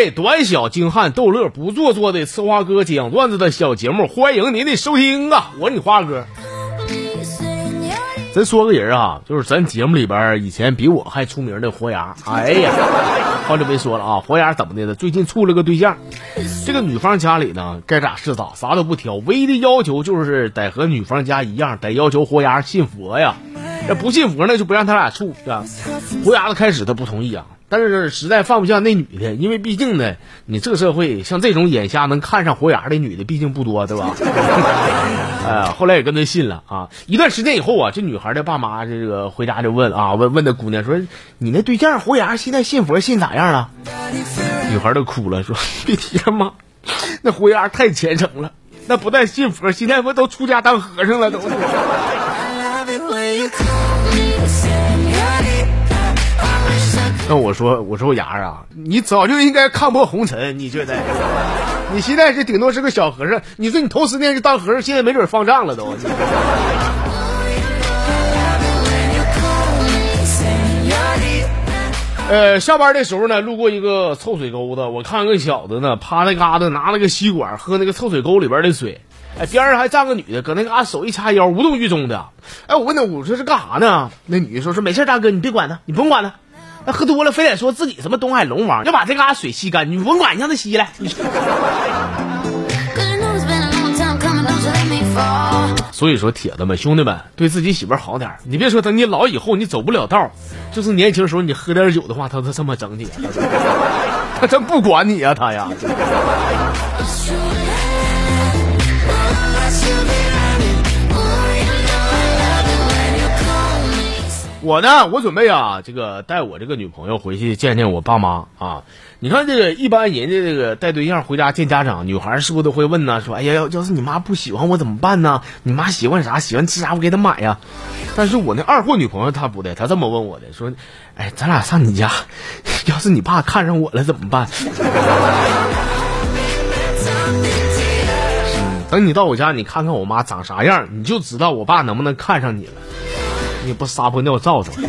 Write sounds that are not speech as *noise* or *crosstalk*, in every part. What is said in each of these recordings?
位短小精悍、逗乐不做作的吃花哥讲段子的小节目，欢迎您的收听啊！我是你花哥。咱说个人啊，就是咱节目里边以前比我还出名的活牙。哎呀，好久没说了啊！活牙怎么的了？最近处了个对象，这个女方家里呢，该咋是咋，啥都不挑，唯一的要求就是得和女方家一样，得要求活牙信佛呀。要不信佛呢，就不让他俩处，是吧？活牙子开始他不同意啊。但是实在放不下那女的，因为毕竟呢，你这社会像这种眼瞎能看上活牙的女的，毕竟不多，对吧？*laughs* 哎，后来也跟他信了啊。一段时间以后啊，这女孩的爸妈这个回家就问啊，问问那姑娘说：“你那对象活牙现在信佛信咋样了？”女孩都哭了，说：“别提了妈，那活牙太虔诚了，那不但信佛，现在不都出家当和尚了都。”那我说，我说牙啊，你早就应该看破红尘，你觉得？你现在是顶多是个小和尚，你说你头十年就当和尚，现在没准放账了都。呃，下班的时候呢，路过一个臭水沟子，我看个小子呢，趴那嘎达拿了个吸管喝那个臭水沟里边的水，哎，边上还站个女的，搁那嘎手一叉腰，无动于衷的。哎，我问他，我说是干啥呢？那女的说说没事，大哥，你别管他，你不用管他。那喝多了，非得说自己什么东海龙王，要把这嘎水吸干，你甭管，你让他吸来。所以说，铁子们、兄弟们，对自己媳妇好点你别说等你老以后你走不了道，就是年轻时候你喝点酒的话，他他这么整你，*laughs* 他真不管你呀，他呀。我呢，我准备啊，这个带我这个女朋友回去见见我爸妈啊。你看这个一般人家这个带对象回家见家长，女孩是不是都会问呢？说，哎呀，要要是你妈不喜欢我怎么办呢？你妈喜欢啥？喜欢吃啥？我给她买呀。但是我那二货女朋友她不的，她这么问我的，说，哎，咱俩上你家，要是你爸看上我了怎么办？等你到我家，你看看我妈长啥样，你就知道我爸能不能看上你了。你不撒泼尿照照？*laughs*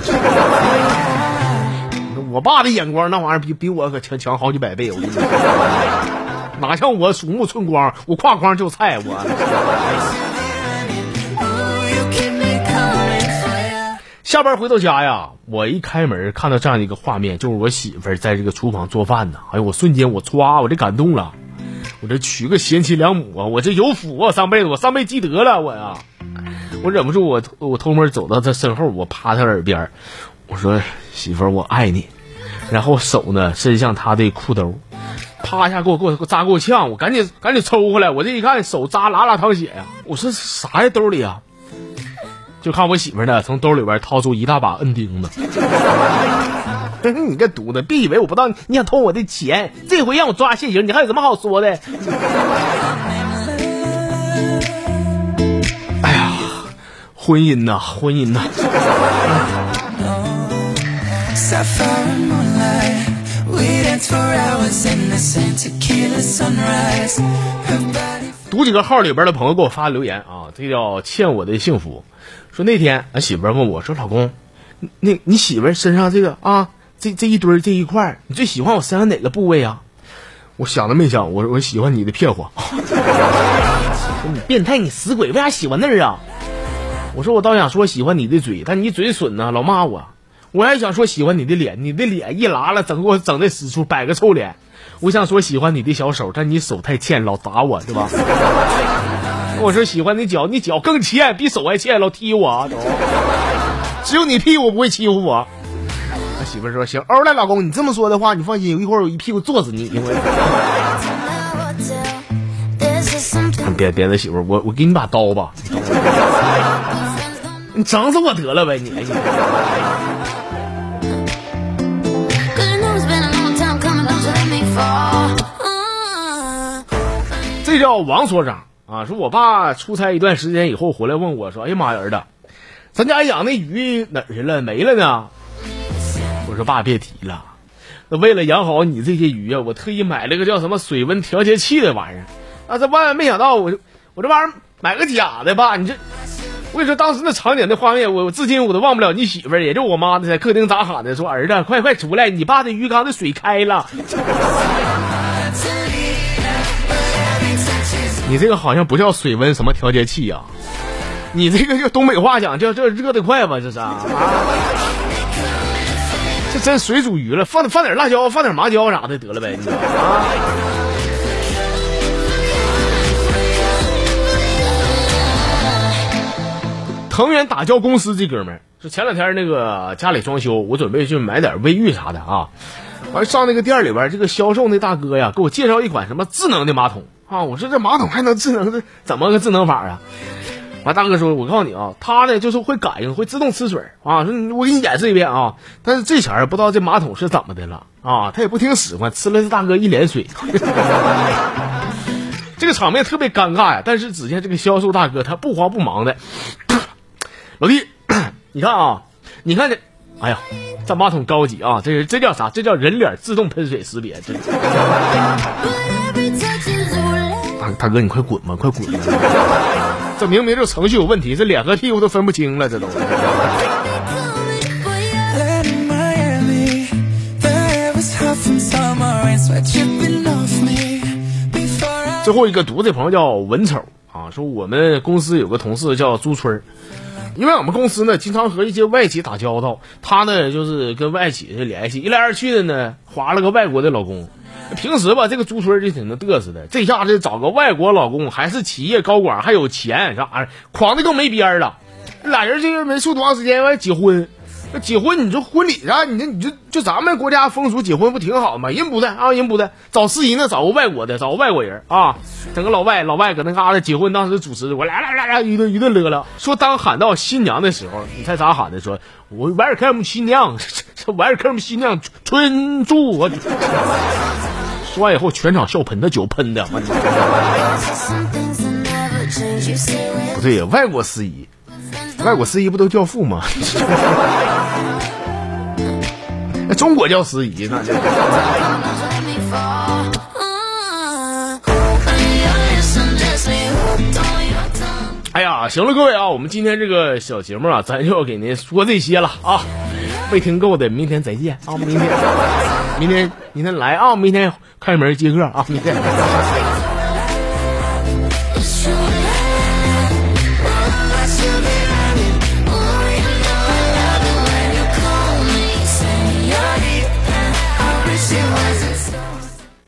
我爸的眼光那玩意儿比比我可强强好几百倍，我跟你说，哪像我鼠目寸光，我挎筐就菜我。下班回到家呀，我一开门看到这样一个画面，就是我媳妇儿在这个厨房做饭呢。哎呦，我瞬间我歘，我这感动了，我这娶个贤妻良母啊，我这有福啊，上辈子我上辈积德了，我呀。我忍不住，我我偷摸走到他身后，我趴他耳边，我说：“媳妇儿，我爱你。”然后手呢伸向他的裤兜，啪一下给我给我扎给我呛，我赶紧赶紧抽回来。我这一看手扎拉拉淌血呀！我说啥呀？兜里啊？就看我媳妇呢从兜里边掏出一大把摁钉子。*laughs* 你个犊子！别以为我不知道你想偷我的钱，这回让我抓现行，你还有什么好说的？婚姻呐，婚姻呐。读几个号里边的朋友给我发留言啊，这叫欠我的幸福。说那天俺媳妇问我说：“老公，那你媳妇身上这个啊，这这一堆这一块，你最喜欢我身上哪个部位啊？”我想都没想，我我喜欢你的屁股。你变态，你死鬼，为啥喜欢那儿啊？我说我倒想说喜欢你的嘴，但你嘴损呢，老骂我。我还想说喜欢你的脸，你的脸一拉了，整给我整的死处摆个臭脸。我想说喜欢你的小手，但你手太欠，老打我，是吧？*laughs* 我说喜欢你脚，你脚更欠，比手还欠，老踢我。都，只有你屁股不会欺负我。我媳妇说行，欧了，老公，你这么说的话，你放心，一会儿我一屁股坐死你。别别的媳妇，我我给你把刀吧。你整死我得了呗你！这叫王所长啊！说我爸出差一段时间以后回来问我说：“哎呀妈呀，儿子，咱家养那鱼哪儿去了？没了呢？”我说：“爸别提了，那为了养好你这些鱼啊，我特意买了个叫什么水温调节器的玩意儿。啊这万万没想到我就我这玩意儿买个假的吧你这我跟你说当时那场景那画面我至今我都忘不了你媳妇儿也就我妈在客厅咋喊的说儿子快快出来你爸的鱼缸的水开了。你这个好像不叫水温什么调节器啊你这个就东北话讲叫这热的快吧这是这真水煮鱼了放放点辣椒放点麻椒啥的得了呗你啊藤原打胶公司这哥们儿说，前两天那个家里装修，我准备去买点卫浴啥的啊。完上那个店里边，这个销售那大哥呀，给我介绍一款什么智能的马桶啊。我说这马桶还能智能？这怎么个智能法啊？完大哥说，我告诉你啊，他呢就是会感应，会自动吃水啊。说我给你演示一遍啊。但是这前儿不知道这马桶是怎么的了啊，他也不听使唤，吃了这大哥一脸水。*laughs* 这个场面特别尴尬呀。但是只见这个销售大哥他不慌不忙的。老弟，你看啊，你看这，哎呀，这马桶高级啊，这这叫啥？这叫人脸自动喷水识别。这大大哥，你快滚吧，快滚！这明明就程序有问题，这脸和屁股都分不清了，这都。最后一个读的朋友叫文丑啊，说我们公司有个同事叫朱春儿。因为我们公司呢，经常和一些外企打交道，他呢就是跟外企联系，一来二去的呢，划了个外国的老公。平时吧，这个朱春就挺能嘚瑟的，这下子找个外国老公，还是企业高管，还有钱，啥狂的都没边儿了。俩人这个没处多长时间，完结婚。那结婚，你说婚礼啥？你这你就就咱们国家风俗结婚不挺好吗？人不的啊，人不的，找司仪呢，找个外国的，找个外国人啊，整个老外，老外搁那嘎达结婚，当时主持，我来来来来一顿一顿乐了。说当喊到新娘的时候，你猜咋喊的？说我 welcome 新娘，这 *laughs* welcome 新娘春祝我。说完以后，全场笑喷，那酒喷的。不对呀，外国司仪。外国司仪不都教父吗？*laughs* 那中国叫司仪那就。哎呀，行了，各位啊，我们今天这个小节目啊，*laughs* 咱就要给您说这些了啊。没听够的，明天再见啊！明天，明天，明天来啊！明天开门接客啊！明天。*laughs*